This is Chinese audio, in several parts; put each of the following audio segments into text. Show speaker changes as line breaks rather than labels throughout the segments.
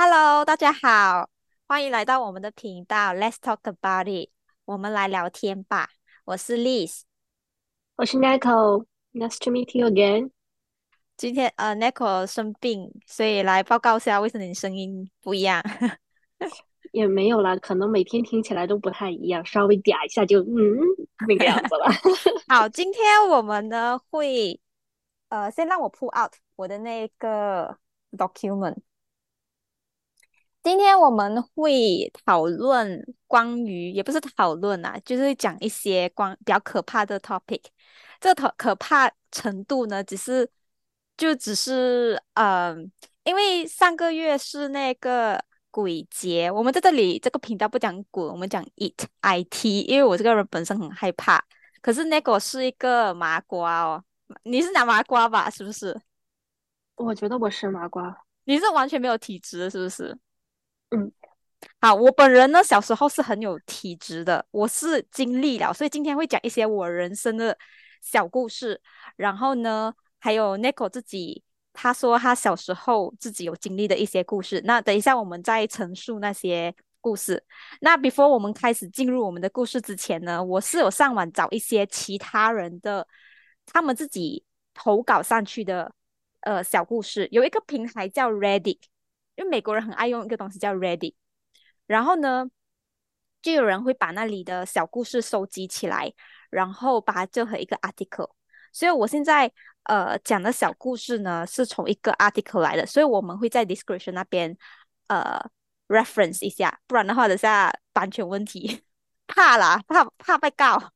Hello，大家好，欢迎来到我们的频道 Let's Talk About It，我们来聊天吧。我是 Liz，
我是 Nico，Nice to meet you again。
今天呃 Nico 生病，所以来报告一下为什么你声音不一样。
也没有啦，可能每天听起来都不太一样，稍微嗲一下就嗯那个样子了。
好，今天我们呢会呃先让我 pull out 我的那个 document。今天我们会讨论关于，也不是讨论啊，就是讲一些关比较可怕的 topic。这可可怕程度呢，只是就只是嗯，因为上个月是那个鬼节，我们在这里这个频道不讲鬼，我们讲 it I T，因为我这个人本身很害怕。可是那个是一个麻瓜哦，你是拿麻瓜吧？是不是？
我觉得我是麻瓜，
你是完全没有体质，是不是？
嗯，
好，我本人呢，小时候是很有体质的，我是经历了，所以今天会讲一些我人生的小故事。然后呢，还有 Nico 自己，他说他小时候自己有经历的一些故事。那等一下我们再陈述那些故事。那 before 我们开始进入我们的故事之前呢，我是有上网找一些其他人的他们自己投稿上去的呃小故事，有一个平台叫 Reddit。因为美国人很爱用一个东西叫 Ready，然后呢，就有人会把那里的小故事收集起来，然后把它做成一个 article。所以我现在呃讲的小故事呢，是从一个 article 来的，所以我们会在 description 那边呃 reference 一下，不然的话等下版权问题，怕啦，怕怕被告。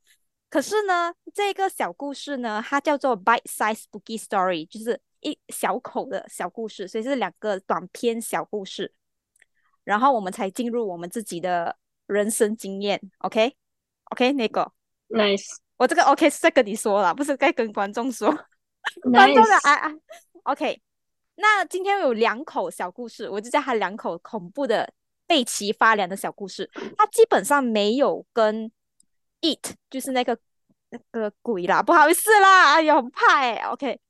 可是呢，这个小故事呢，它叫做 Bite Size Spooky Story，就是。一小口的小故事，所以是两个短篇小故事，然后我们才进入我们自己的人生经验。OK，OK，那个
Nice，
我这个 OK 是在跟你说了，不是在跟观众说。观众的啊啊，OK。那今天有两口小故事，我就叫它两口恐怖的背脊发凉的小故事。它基本上没有跟 It 就是那个那个鬼啦，不好意思啦，哎呦，很怕哎。OK。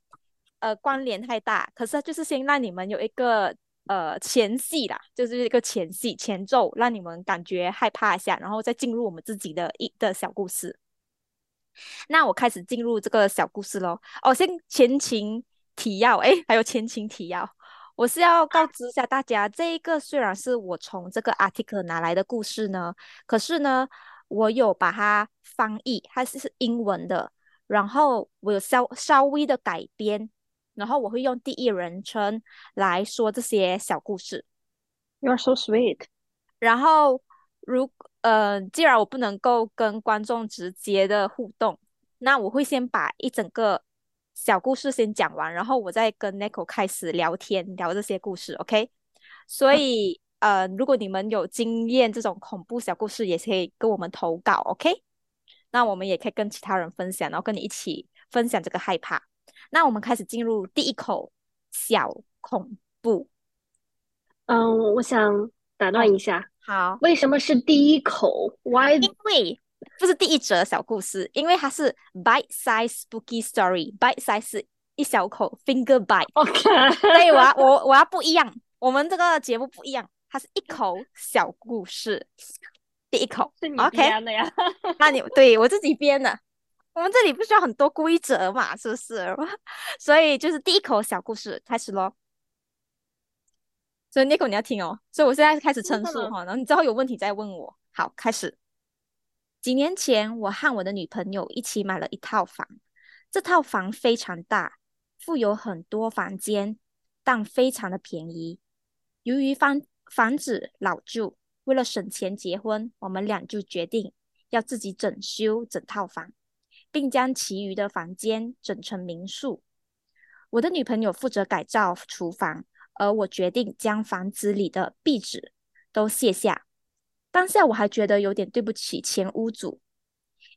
呃，关联太大，可是就是先让你们有一个呃前戏啦，就是一个前戏前奏，让你们感觉害怕一下，然后再进入我们自己的一的小故事。那我开始进入这个小故事喽。哦，先前情提要，哎，还有前情提要，我是要告知一下大家，这一个虽然是我从这个 article 拿来的故事呢，可是呢，我有把它翻译，它是是英文的，然后我有稍稍微的改编。然后我会用第一人称来说这些小故事。
You are so sweet。
然后，如呃，既然我不能够跟观众直接的互动，那我会先把一整个小故事先讲完，然后我再跟 Nico 开始聊天，聊这些故事。OK？所以，呃，如果你们有经验这种恐怖小故事，也可以跟我们投稿。OK？那我们也可以跟其他人分享，然后跟你一起分享这个害怕。那我们开始进入第一口小恐怖。
嗯，我想打断一下。
好，
为什么是第一口？Why？
因为不是第一则小故事，因为它是 bite size spooky story。bite size 是一小口，finger bite。
OK。
所以我要我我要不一样，我们这个节目不一样，它是一口小故事，第一口
是你编的呀？
那你对我自己编的。我们这里不需要很多规则嘛，是不是？所以就是第一口小故事开始咯。所以 Nico 你要听哦。所以我现在开始陈述哈，然后你之后有问题再问我。好，开始。几年前，我和我的女朋友一起买了一套房。这套房非常大，附有很多房间，但非常的便宜。由于房房子老旧，为了省钱结婚，我们俩就决定要自己整修整套房。并将其余的房间整成民宿。我的女朋友负责改造厨房，而我决定将房子里的壁纸都卸下。当下我还觉得有点对不起前屋主，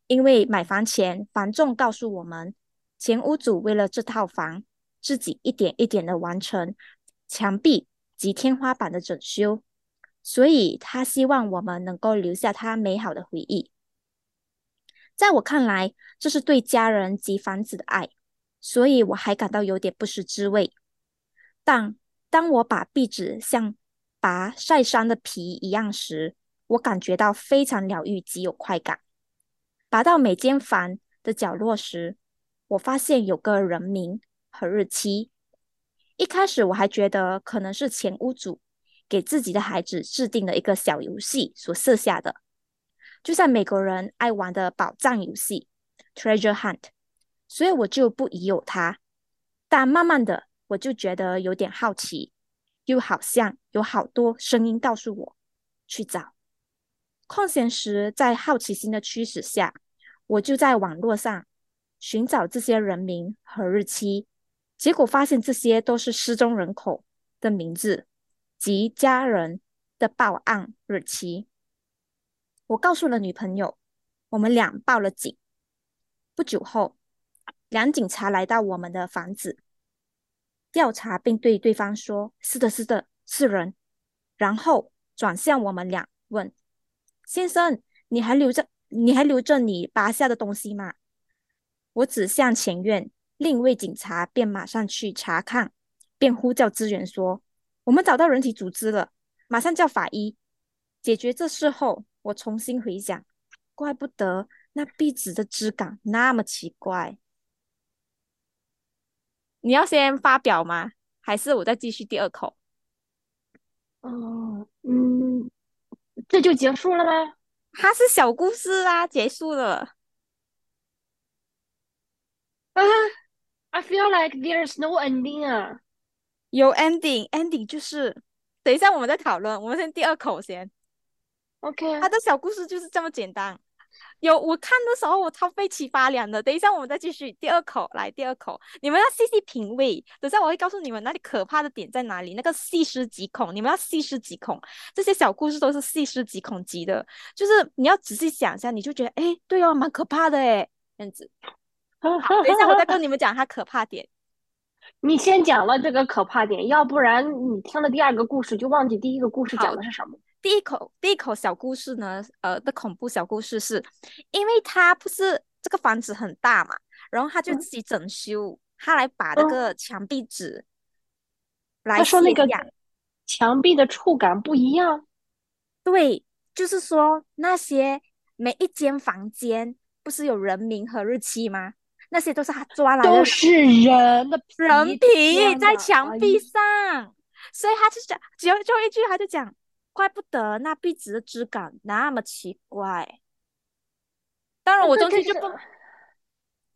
因为买房前房仲告诉我们，前屋主为了这套房，自己一点一点的完成墙壁及天花板的整修，所以他希望我们能够留下他美好的回忆。在我看来，这是对家人及房子的爱，所以我还感到有点不是滋味。但当我把壁纸像拔晒伤的皮一样时，我感觉到非常疗愈，极有快感。拔到每间房的角落时，我发现有个人名和日期。一开始我还觉得可能是前屋主给自己的孩子制定了一个小游戏所设下的，就像美国人爱玩的宝藏游戏 （treasure hunt），所以我就不疑有他。但慢慢的，我就觉得有点好奇，又好像有好多声音告诉我去找。空闲时，在好奇心的驱使下，我就在网络上寻找这些人名和日期。结果发现这些都是失踪人口的名字及家人的报案日期。我告诉了女朋友，我们俩报了警。不久后，两警察来到我们的房子调查，并对对方说：“是的，是的，是人。”然后转向我们俩问：“先生，你还留着？你还留着你拔下的东西吗？”我指向前院。另一位警察便马上去查看，便呼叫支援说：“我们找到人体组织了，马上叫法医解决这事。”后，我重新回想，怪不得那壁纸的质感那么奇怪。你要先发表吗？还是我再继续第二口？
哦，嗯，这就结束了吗？
它是小故事啊，结束了。
啊。I feel like there's no ending 啊，
有 ending，ending 就是等一下我们再讨论，我们先第二口先。
OK，
他的小故事就是这么简单。有我看的时候我超被启发凉的。等一下我们再继续第二口，来第二口，你们要细细品味。等下我会告诉你们那里可怕的点在哪里，那个细思极恐，你们要细思极恐。这些小故事都是细思极恐级的，就是你要仔细想一下，你就觉得哎，对哦，蛮可怕的哎，这样子。等一下，我再跟你们讲它可怕点。
你先讲了这个可怕点，要不然你听了第二个故事就忘记第一个故事讲的是什么。
第一口第一口小故事呢，呃的恐怖小故事是，因为他不是这个房子很大嘛，然后他就自己整修，他来把那个墙壁纸来
说那个墙壁的触感不一样。
对，就是说那些每一间房间不是有人名和日期吗？那些都是他抓来的，
都是人的
人皮在墙壁上，所以他就讲，只有最后一句，他就讲，怪不得那壁纸的质感那么奇怪。当然，我中间就不，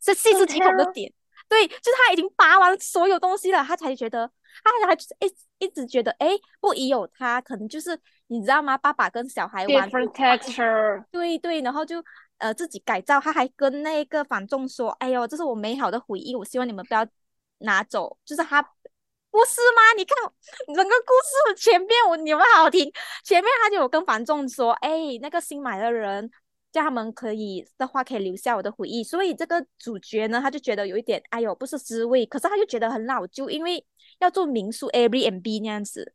是细思极恐的点，对，就是他已经拔完所有东西了，他才觉得，他还一一直觉得，哎，不疑有他，可能就是你知道吗？爸爸跟小孩玩
，different texture，
对对，然后就。呃，自己改造，他还跟那个房仲说：“哎呦，这是我美好的回忆，我希望你们不要拿走。”就是他，不是吗？你看整个故事前面我你们好听，前面他就有跟房仲说：“哎，那个新买的人叫他们可以的话，可以留下我的回忆。”所以这个主角呢，他就觉得有一点哎呦不是滋味，可是他就觉得很老旧，因为要做民宿 Airbnb 那样子，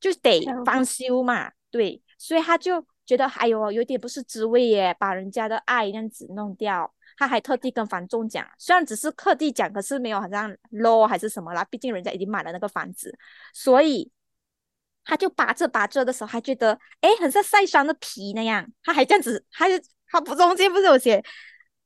就得翻修嘛，对，所以他就。觉得哎呦有点不是滋味耶，把人家的爱这样子弄掉，他还特地跟房仲讲，虽然只是特地讲，可是没有好像 low 还是什么啦，毕竟人家已经买了那个房子，所以他就拔着拔着的时候，还觉得哎，很像晒伤的皮那样，他还这样子，他就他不中间不是有写，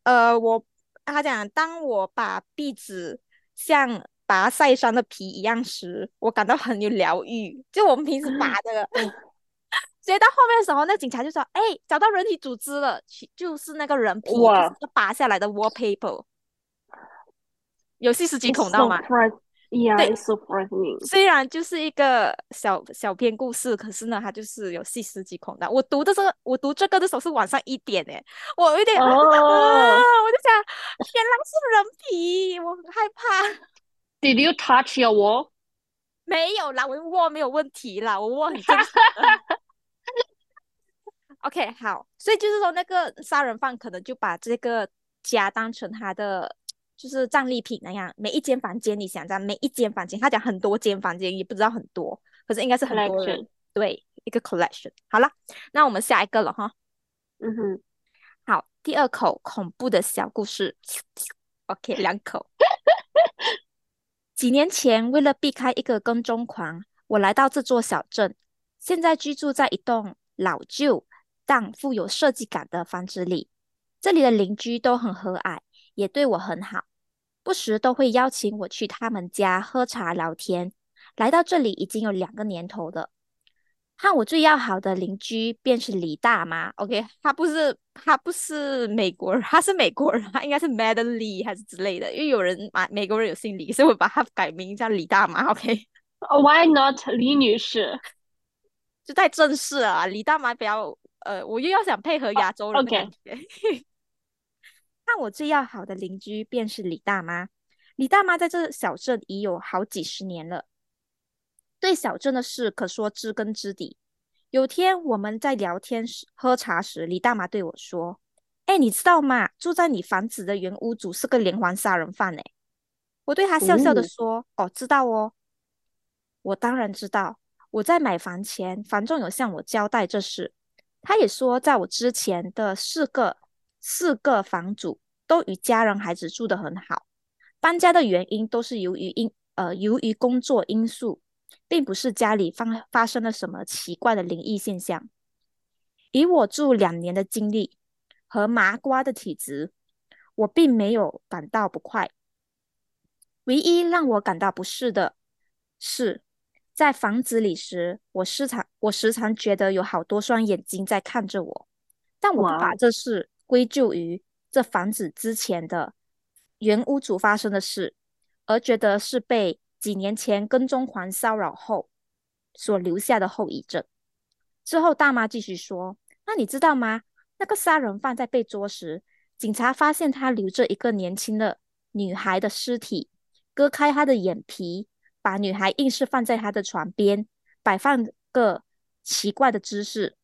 呃，我他讲，当我把壁纸像拔晒伤的皮一样时，我感到很有疗愈，就我们平时拔的。直接到后面的时候，那警察就说：“哎，找到人体组织了，就是那个人皮，就是拔下来的 wallpaper。”有细思极恐到吗？
对，
虽然就是一个小小篇故事，可是呢，它就是有细思极恐的。我读的这个，我读这个的时候是晚上一点哎，我有点，我就想，原来是人皮，我很害怕。
Did you touch your wall？
没有啦，我 wall 没有问题啦，我握很正常。OK，好，所以就是说，那个杀人犯可能就把这个家当成他的就是战利品那样，每一间房间，你想在每一间房间，他讲很多间房间，也不知道很多，可是应该是很多人，对，一个 collection。好了，那我们下一个了哈。
嗯哼，
好，第二口恐怖的小故事。OK，两口。几年前，为了避开一个跟踪狂，我来到这座小镇。现在居住在一栋老旧但富有设计感的房子里。这里的邻居都很和蔼，也对我很好，不时都会邀请我去他们家喝茶聊天。来到这里已经有两个年头了。和我最要好的邻居便是李大妈。OK，她不是她不是美国人，她是美国人，她应该是 Madam Lee 还是之类的。因为有人马美国人有姓李，所以我把她改名叫李大妈。OK，Why
not 李女士？
就太正式了。李大妈比较呃，我又要想配合亚洲人的感觉。那我最要好的邻居便是李大妈。李大妈在这小镇已有好几十年了。对小镇的事可说知根知底。有天我们在聊天时喝茶时，李大妈对我说：“哎，你知道吗？住在你房子的原屋主是个连环杀人犯。”哎，我对他笑笑的说：“哦，知道哦。”我当然知道。我在买房前，房仲有向我交代这事。他也说，在我之前的四个四个房主都与家人孩子住得很好，搬家的原因都是由于因呃由于工作因素。并不是家里发发生了什么奇怪的灵异现象。以我住两年的经历和麻瓜的体质，我并没有感到不快。唯一让我感到不适的是，在房子里时，我时常我时常觉得有好多双眼睛在看着我，但我不把这事归咎于这房子之前的原屋主发生的事，而觉得是被。几年前跟踪狂骚扰后所留下的后遗症。之后，大妈继续说：“那你知道吗？那个杀人犯在被捉时，警察发现他留着一个年轻的女孩的尸体，割开她的眼皮，把女孩硬是放在他的床边，摆放个奇怪的姿势，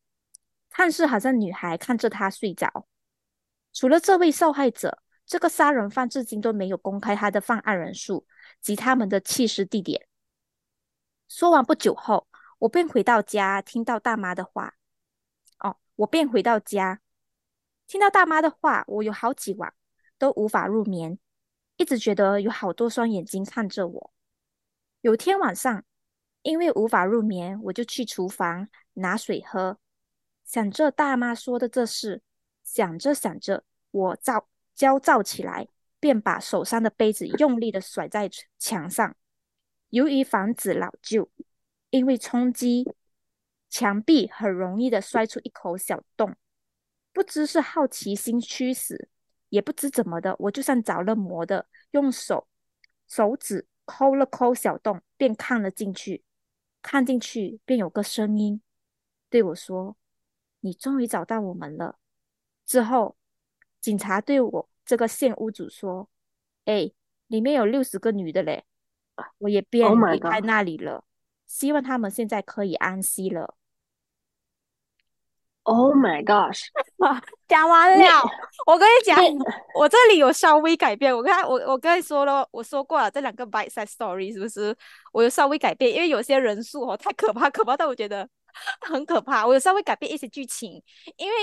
看似好像女孩看着他睡着。除了这位受害者，这个杀人犯至今都没有公开他的犯案人数。”及他们的弃尸地点。说完不久后，我便回到家，听到大妈的话。哦，我便回到家，听到大妈的话，我有好几晚都无法入眠，一直觉得有好多双眼睛看着我。有天晚上，因为无法入眠，我就去厨房拿水喝，想着大妈说的这事，想着想着，我躁焦躁起来。便把手上的杯子用力的甩在墙上。由于房子老旧，因为冲击墙壁很容易的摔出一口小洞。不知是好奇心驱使，也不知怎么的，我就像着了魔的，用手手指抠了抠小洞，便看了进去。看进去，便有个声音对我说：“你终于找到我们了。”之后，警察对我。这个现屋主说：“哎，里面有六十个女的嘞，我也便离开那里了。希望他们现在可以安息了。”
Oh my gosh！
讲完了，我跟你讲，我这里有稍微改变。我刚我我跟你说了，我说过了，这两个 bite size story 是不是？我有稍微改变，因为有些人数哦太可怕，可怕到我觉得很可怕。我有稍微改变一些剧情，因为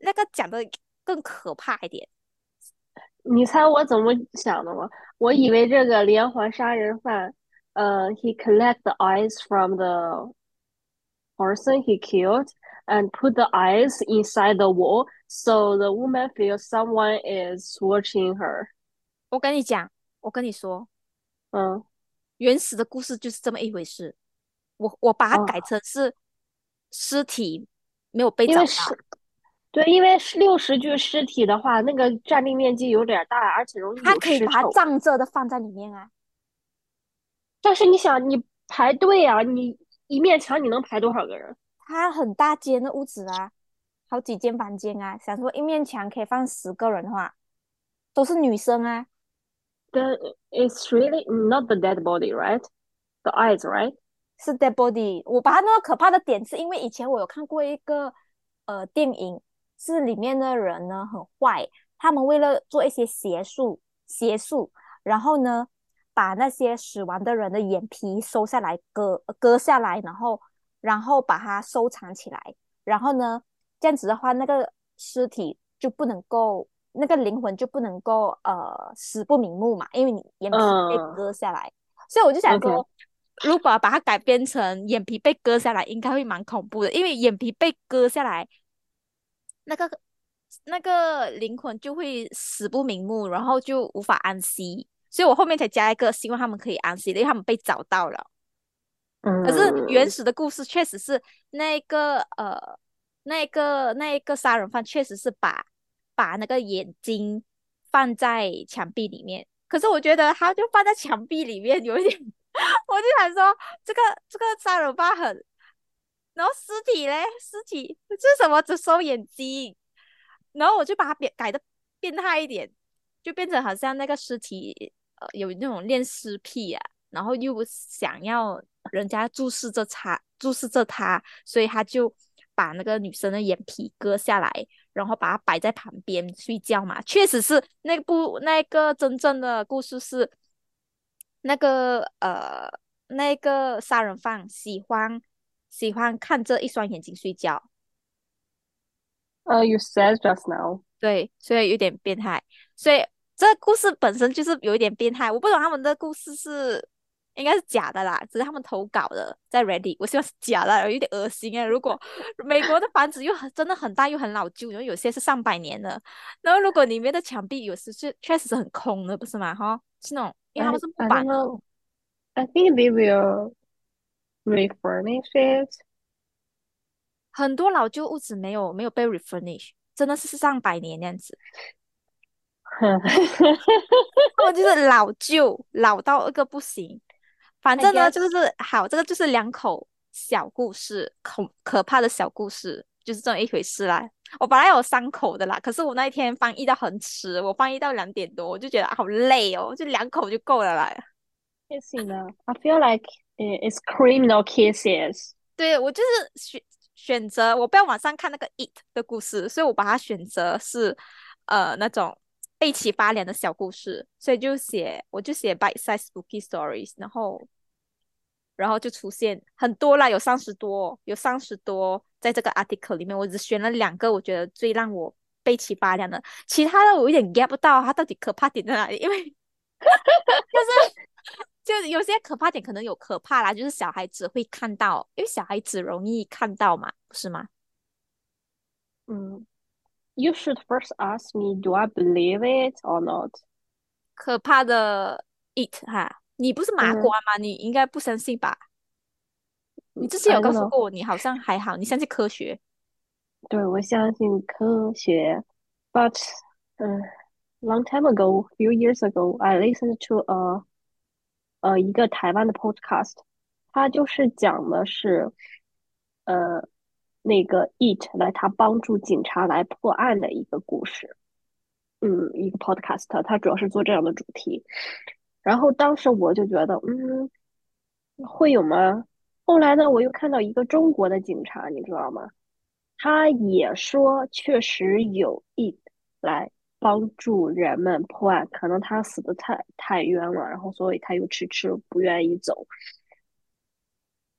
那个讲的更可怕一点。
你猜我怎么想的吗？我以为这个连环杀人犯，呃，he collect the eyes from the person he killed and put the eyes inside the wall, so the woman feels someone is watching her。
我跟你讲，我跟你说，
嗯，
原始的故事就是这么一回事。我我把它改成是尸体没有被找到。
对，因为六十具尸体的话，那个占地面积有点大，而且容易
他可以把它藏着的放在里面啊。
但是你想，你排队啊，你一面墙你能排多少个人？
它很大间的屋子啊，好几间房间啊。想说一面墙可以放十个人的话，都是女生啊。
The it's really not the dead body, right? The eyes, right?
是 dead body。我把它那个可怕的点，是因为以前我有看过一个呃电影。是里面的人呢很坏，他们为了做一些邪术，邪术，然后呢把那些死亡的人的眼皮收下来，割割下来，然后然后把它收藏起来，然后呢这样子的话，那个尸体就不能够，那个灵魂就不能够呃死不瞑目嘛，因为你眼皮被割下来，所以我就想说，如果把它改编成眼皮被割下来，应该会蛮恐怖的，因为眼皮被割下来，那个那个灵魂就会死不瞑目，然后就无法安息。所以我后面才加一个，希望他们可以安息的，因为他们被找到了。可是原始的故事确实是那个呃，那个那个杀人犯确实是把把那个眼睛放在墙壁里面。可是我觉得他就放在墙壁里面有一点，我就想说这个这个杀人犯很，然后尸体嘞，尸体这是什么？只收眼睛，然后我就把它变改的变态一点，就变成好像那个尸体呃有那种恋尸癖啊，然后又想要。人家注视着他，注视着他，所以他就把那个女生的眼皮割下来，然后把它摆在旁边睡觉嘛。确实是那部那个真正的故事是那个呃那个杀人犯喜欢喜欢看这一双眼睛睡觉。
呃，you said just now。
对，所以有点变态。所以这故事本身就是有一点变态。我不懂他们的故事是。应该是假的啦，只是他们投稿的在 Ready。我希望是假的，有点恶心哎。如果 美国的房子又很真的很大又很老旧，然后有些是上百年的，然后如果里面的墙壁有时是确实是很空的，不是吗？哈，是那种，因为他们是木板。
I think they will refurnish it。
很多老旧屋子没有没有被 refurnish，真的是上百年那样子。他们就是老旧，老到一个不行。反正呢，就是好，这个就是两口小故事，恐可怕的小故事，就是这么一回事啦。我本来有三口的啦，可是我那一天翻译到很迟，我翻译到两点多，我就觉得好累哦，就两口就够了啦。
也行的，I feel like it's criminal kisses。
对我就是选选择，我不要网上看那个 it 的故事，所以我把它选择是呃那种。背起发凉的小故事，所以就写，我就写 bite size spooky stories，然后，然后就出现很多啦，有三十多，有三十多，在这个 article 里面，我只选了两个，我觉得最让我背起发凉的，其他的我有点 get 不到，它到底可怕点在哪里？因为，就是就有些可怕点可能有可怕啦，就是小孩子会看到，因为小孩子容易看到嘛，不是吗？
嗯。You should first ask me, do I believe it or not?
可怕的 it 哈，你不是麻瓜吗？你应该不相信吧？你之前有告诉过我，你好像还好，你相信科学。
对，我相信科学。But, 嗯，long time ago, few years ago, I listened to a 呃一个台湾的 podcast，它就是讲的是，呃。 那个 it 来，他帮助警察来破案的一个故事，嗯，一个 podcast，它主要是做这样的主题。然后当时我就觉得，嗯，会有吗？后来呢，我又看到一个中国的警察，你知道吗？他也说确实有 it 来帮助人们破案，可能他死的太太冤了，然后所以他又迟迟不愿意走。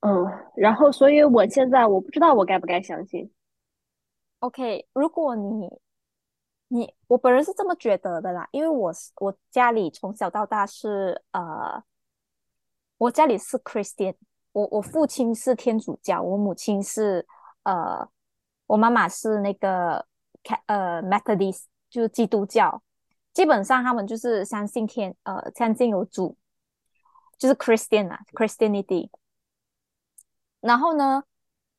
嗯，然后，所以我现在我不知道我该不该相信。
OK，如果你你我本人是这么觉得的啦，因为我是我家里从小到大是呃，我家里是 Christian，我我父亲是天主教，我母亲是呃，我妈妈是那个呃 Methodist，就是基督教，基本上他们就是相信天呃相信有主，就是 Christian 啊，Christianity。然后呢，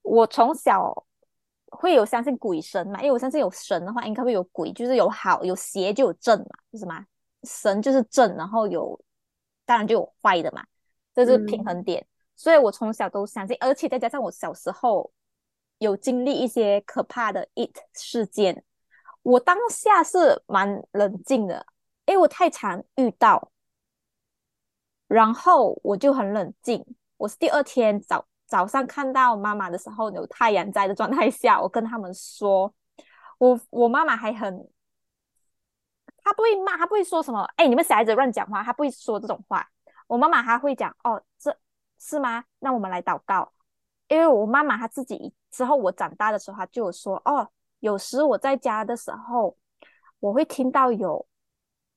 我从小会有相信鬼神嘛，因为我相信有神的话，应该会有鬼，就是有好有邪就有正嘛，是什么？神就是正，然后有当然就有坏的嘛，这是平衡点。所以我从小都相信，而且再加上我小时候有经历一些可怕的 it 事件，我当下是蛮冷静的，因为我太常遇到，然后我就很冷静。我是第二天早。早上看到妈妈的时候，有太阳在的状态下，我跟他们说，我我妈妈还很，她不会骂，她不会说什么，哎，你们小孩子乱讲话，她不会说这种话。我妈妈还会讲，哦，这是吗？那我们来祷告。因为我妈妈她自己之后，我长大的时候，她就有说，哦，有时我在家的时候，我会听到有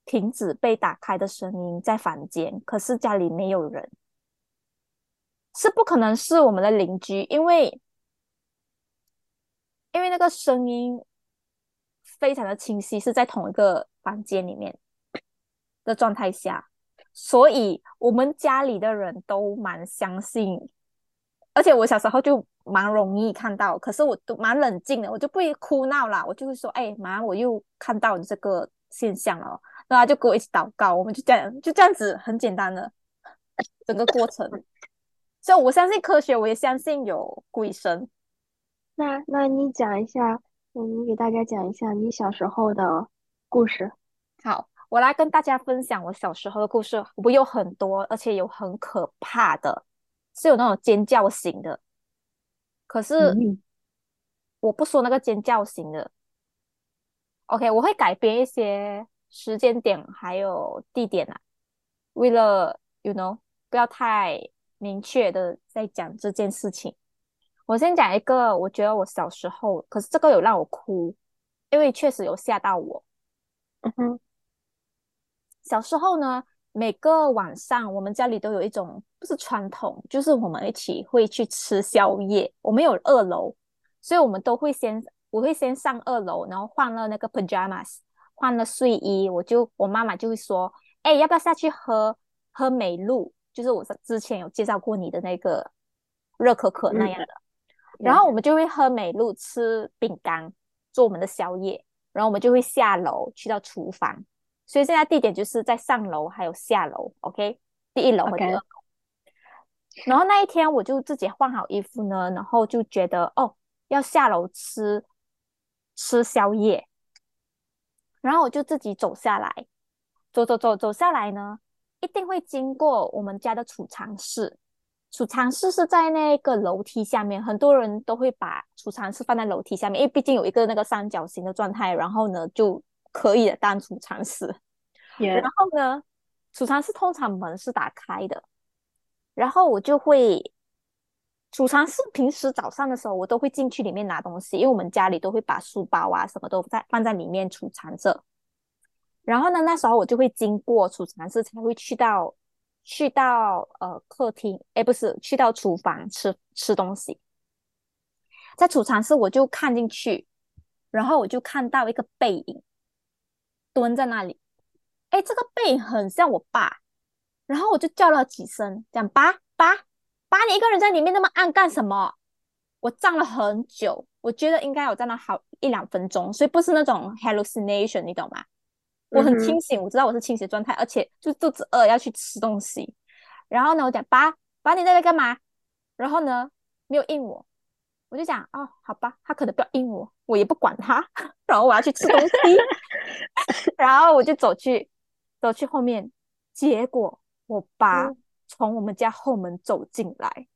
瓶子被打开的声音在房间，可是家里没有人。是不可能是我们的邻居，因为因为那个声音非常的清晰，是在同一个房间里面的状态下，所以我们家里的人都蛮相信，而且我小时候就蛮容易看到，可是我都蛮冷静的，我就不会哭闹啦，我就会说，哎妈，我又看到你这个现象了，然后就跟我一起祷告，我们就这样就这样子很简单的 整个过程。所以我相信科学，我也相信有鬼神。
那那你讲一下，你给大家讲一下你小时候的故事。
好，我来跟大家分享我小时候的故事。我有很多，而且有很可怕的，是有那种尖叫型的。可是我不说那个尖叫型的。OK，我会改编一些时间点还有地点啊，为了 you know 不要太。明确的在讲这件事情。我先讲一个，我觉得我小时候，可是这个有让我哭，因为确实有吓到我。
嗯哼，
小时候呢，每个晚上我们家里都有一种不是传统，就是我们一起会去吃宵夜。我们有二楼，所以我们都会先，我会先上二楼，然后换了那个 pajamas，换了睡衣，我就我妈妈就会说，哎，要不要下去喝喝美露？就是我之前有介绍过你的那个热可可那样的，然后我们就会喝美露，吃饼干，做我们的宵夜，然后我们就会下楼去到厨房。所以现在地点就是在上楼还有下楼，OK？第一楼和第二楼。然后那一天我就自己换好衣服呢，然后就觉得哦，要下楼吃吃宵夜，然后我就自己走下来，走走走走下来呢。一定会经过我们家的储藏室，储藏室是在那个楼梯下面，很多人都会把储藏室放在楼梯下面，因为毕竟有一个那个三角形的状态，然后呢就可以当储藏室。然后呢，储藏室通常门是打开的，然后我就会储藏室平时早上的时候，我都会进去里面拿东西，因为我们家里都会把书包啊什么都在放在里面储藏着。然后呢，那时候我就会经过储藏室，才会去到去到呃客厅，哎，不是去到厨房吃吃东西。在储藏室，我就看进去，然后我就看到一个背影蹲在那里，哎，这个背影很像我爸，然后我就叫了几声，讲爸爸，爸，你一个人在里面那么暗干什么？我站了很久，我觉得应该有站了好一两分钟，所以不是那种 hallucination，你懂吗？我很清醒，我知道我是清醒状态，而且就肚子饿要去吃东西。然后呢，我讲爸，爸你在这干嘛？然后呢，没有应我，我就讲哦，好吧，他可能不要应我，我也不管他。然后我要去吃东西，然后我就走去走去后面，结果我爸从我们家后门走进来，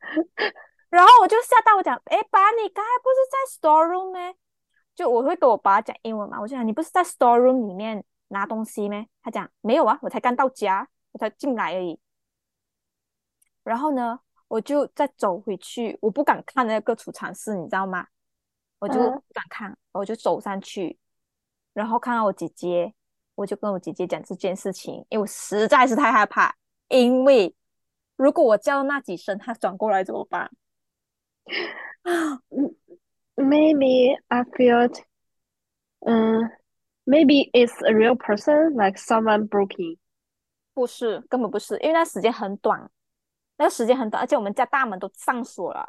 然后我就吓到，我讲哎，爸，你刚才不是在 store room 吗？就我会跟我爸讲英文嘛，我就讲你不是在 store room 里面拿东西吗？他讲没有啊，我才刚到家，我才进来而已。然后呢，我就再走回去，我不敢看那个储藏室，你知道吗？我就不敢看，我就走上去，然后看到我姐姐，我就跟我姐姐讲这件事情，因为我实在是太害怕，因为如果我叫那几声，他转过来怎么办？
啊，嗯。Maybe I felt, um, maybe it's a real person, like someone broken
不是，根本不是，因为那时间很短，那个时间很短，而且我们家大门都上锁了，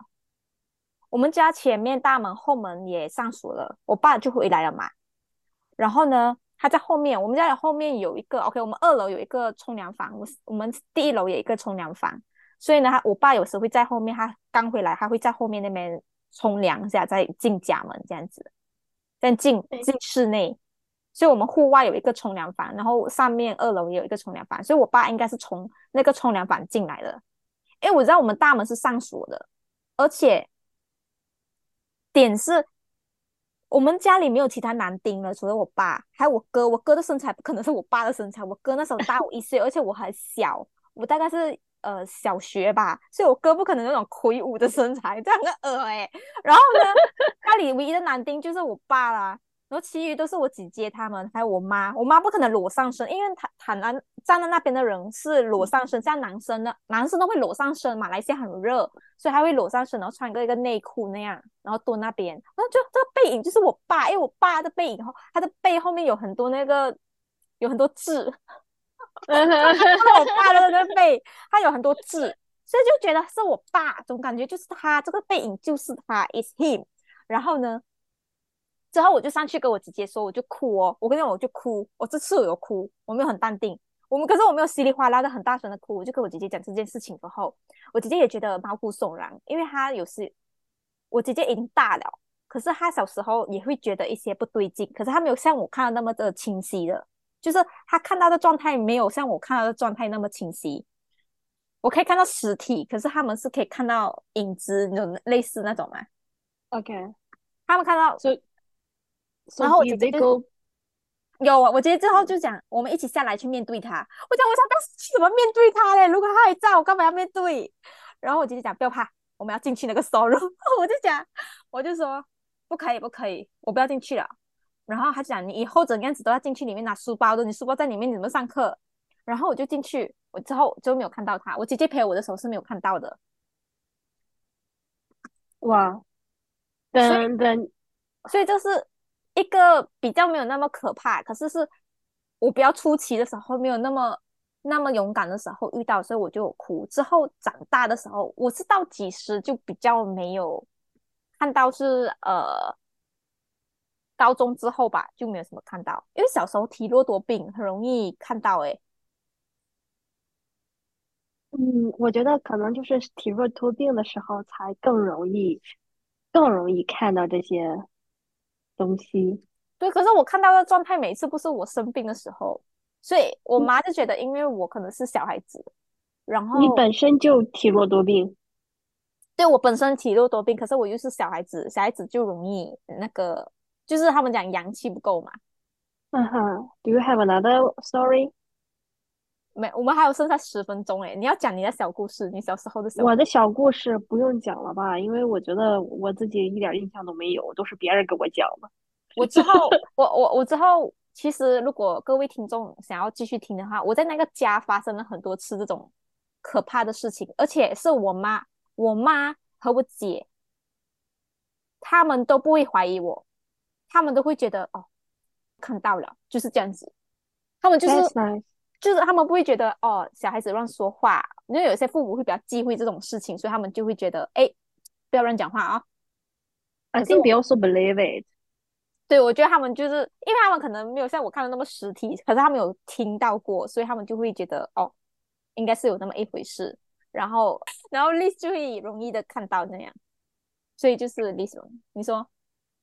我们家前面大门、后门也上锁了，我爸就回来了嘛。然后呢，他在后面，我们家的后面有一个，OK，我们二楼有一个冲凉房，我我们第一楼有一个冲凉房，所以呢，他我爸有时会在后面，他刚回来，他会在后面那边。冲凉一下再进家门这样子，再进进室内，所以我们户外有一个冲凉房，然后上面二楼也有一个冲凉房，所以我爸应该是从那个冲凉房进来的。因为我知道我们大门是上锁的，而且点是我们家里没有其他男丁了，除了我爸还有我哥。我哥的身材不可能是我爸的身材，我哥那时候大我一岁，而且我很小，我大概是。呃，小学吧，所以我哥不可能那种魁梧的身材，这样个呃哎。然后呢，家里唯一的男丁就是我爸啦。然后其余都是我姐姐他们，还有我妈。我妈不可能裸上身，因为她坦然站在那边的人是裸上身，像男生的男生都会裸上身。马来西亚很热，所以他会裸上身，然后穿个一个内裤那样，然后蹲那边。然后就这个背影就是我爸，因为我爸的背影后，他的背后面有很多那个有很多痣，我爸的那个背，他有很多痣，所以就觉得是我爸，总感觉就是他这个背影就是他，is him。然后呢？之后我就上去跟我姐姐说，我就哭哦，我跟你讲我就哭，我这次我有哭，我没有很淡定，我们可是我没有稀里哗啦的很大声的哭，我就跟我姐姐讲这件事情之后，我姐姐也觉得毛骨悚然，因为她有时我姐姐已经大了，可是她小时候也会觉得一些不对劲，可是她没有像我看到那么的清晰的，就是他看到的状态没有像我看到的状态那么清晰，我可以看到实体，可是他们是可以看到影子那种类似那种嘛
？OK，
他们看到
所以。
然后我姐姐就有啊，我姐姐之后就讲，我们一起下来去面对他。我讲，我想当时怎么面对他嘞？如果他还在，我干嘛要面对？然后我姐姐讲，不要怕，我们要进去那个 sorrow。我就讲，我就说不可以，不可以，我不要进去了。然后他讲，你以后怎样子都要进去里面拿书包的，你书包在里面，你怎么上课？然后我就进去，我之后就没有看到他。我姐姐陪我的时候是没有看到的。
哇，等等，
所以就是。一个比较没有那么可怕，可是是我比较初期的时候没有那么那么勇敢的时候遇到，所以我就有哭。之后长大的时候，我是到几时就比较没有看到，是呃高中之后吧，就没有什么看到。因为小时候体弱多病，很容易看到。哎，
嗯，我觉得可能就是体弱多病的时候才更容易更容易看到这些。东西
对，可是我看到的状态每次不是我生病的时候，所以我妈就觉得，因为我可能是小孩子，然后
你本身就体弱多病，
对我本身体弱多病，可是我又是小孩子，小孩子就容易那个，就是他们讲阳气不够嘛。
嗯哼，Do you have another story？
没，我们还有剩下十分钟哎，你要讲你的小故事，你小时候的小。
我的小故事不用讲了吧？因为我觉得我自己一点印象都没有，都是别人给我讲的。
我之后，我 我我之后，其实如果各位听众想要继续听的话，我在那个家发生了很多次这种可怕的事情，而且是我妈、我妈和我姐，他们都不会怀疑我，他们都会觉得哦，看到了，就是这样子，他们就是。就是他们不会觉得哦，小孩子乱说话，因为有些父母会比较忌讳这种事情，所以他们就会觉得哎，不要乱讲话啊。
I think they also believe it。
对，我觉得他们就是因为他们可能没有像我看的那么实体，可是他们有听到过，所以他们就会觉得哦，应该是有那么一回事。然后，然后 Liz 就会容易的看到那样，所以就是 Liz，你说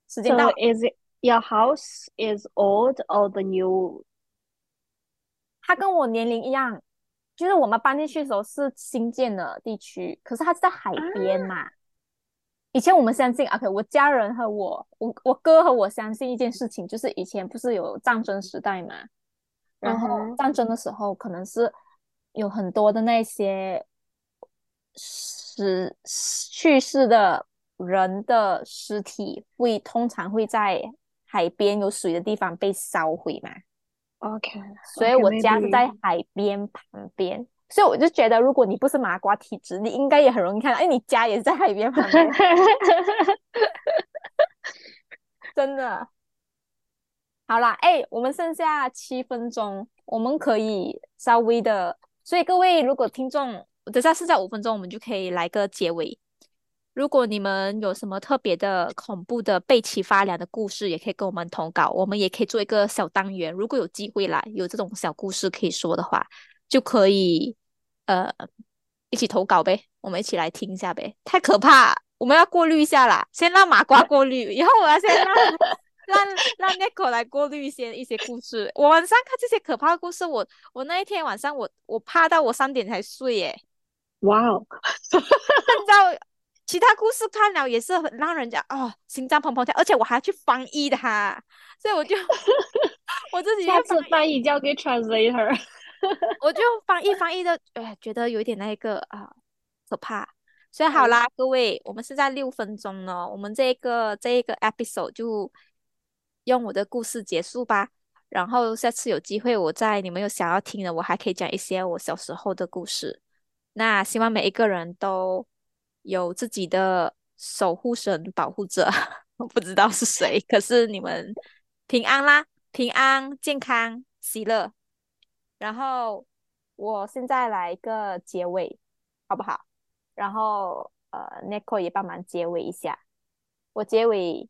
时间到
？Is it your house is old or the new？
他跟我年龄一样，就是我们搬进去的时候是新建的地区，可是他是在海边嘛。以前我们相信，OK，我家人和我，我我哥和我相信一件事情，就是以前不是有战争时代嘛，然后战争的时候可能是有很多的那些死去世的人的尸体会通常会在海边有水的地方被烧毁嘛。
OK，
所以我家是在海边旁边，所以我就觉得，如果你不是麻瓜体质，你应该也很容易看到，哎，你家也是在海边旁边，真的。好啦，哎，我们剩下七分钟，我们可以稍微的，所以各位如果听众，等下剩下五分钟，我们就可以来个结尾。如果你们有什么特别的恐怖的背脊发凉的故事，也可以跟我们投稿，我们也可以做一个小单元。如果有机会来有这种小故事可以说的话，就可以呃一起投稿呗，我们一起来听一下呗。太可怕，我们要过滤一下啦，先让麻瓜过滤，以后我要先让让让 Nico 来过滤一些一些故事。我晚上看这些可怕的故事，我我那一天晚上我我怕到我三点才睡耶。
哇哦，
你知道？其他故事看了也是很让人家哦心脏砰砰跳，而且我还要去翻译它，所以我就 我自己
下次翻译交给 translator，
我就翻译翻译的，哎，觉得有点那个啊可怕。所以好啦，各位，我们是在六分钟了，我们这个这一个 episode 就用我的故事结束吧。然后下次有机会，我在你们有想要听的，我还可以讲一些我小时候的故事。那希望每一个人都有自己的守护神、保护者，我不知道是谁，可是你们平安啦，平安、健康、喜乐。然后我现在来一个结尾，好不好？然后呃，Nico 也帮忙结尾一下。我结尾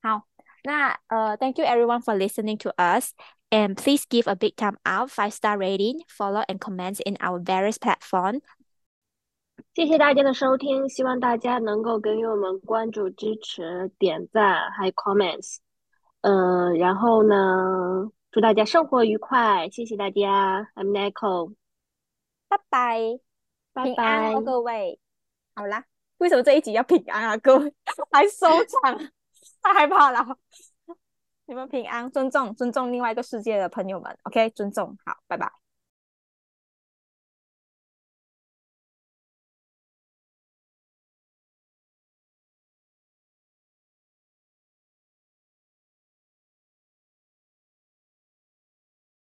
好。那呃，Thank you everyone for listening to us. And please give a big thumb up, five star rating, follow and comment in our various platform.
谢谢大家的收听，希望大家能够给予我们关注、支持、点赞，还有 comments。嗯，然后呢，祝大家生活愉快，谢谢大家。I'm Nicole，
拜拜，
拜拜，
各位。好啦，为什么这一集要平安啊？各位 来收场。太害怕了，你们平安，尊重尊重另外一个世界的朋友们，OK，尊重，好，拜拜。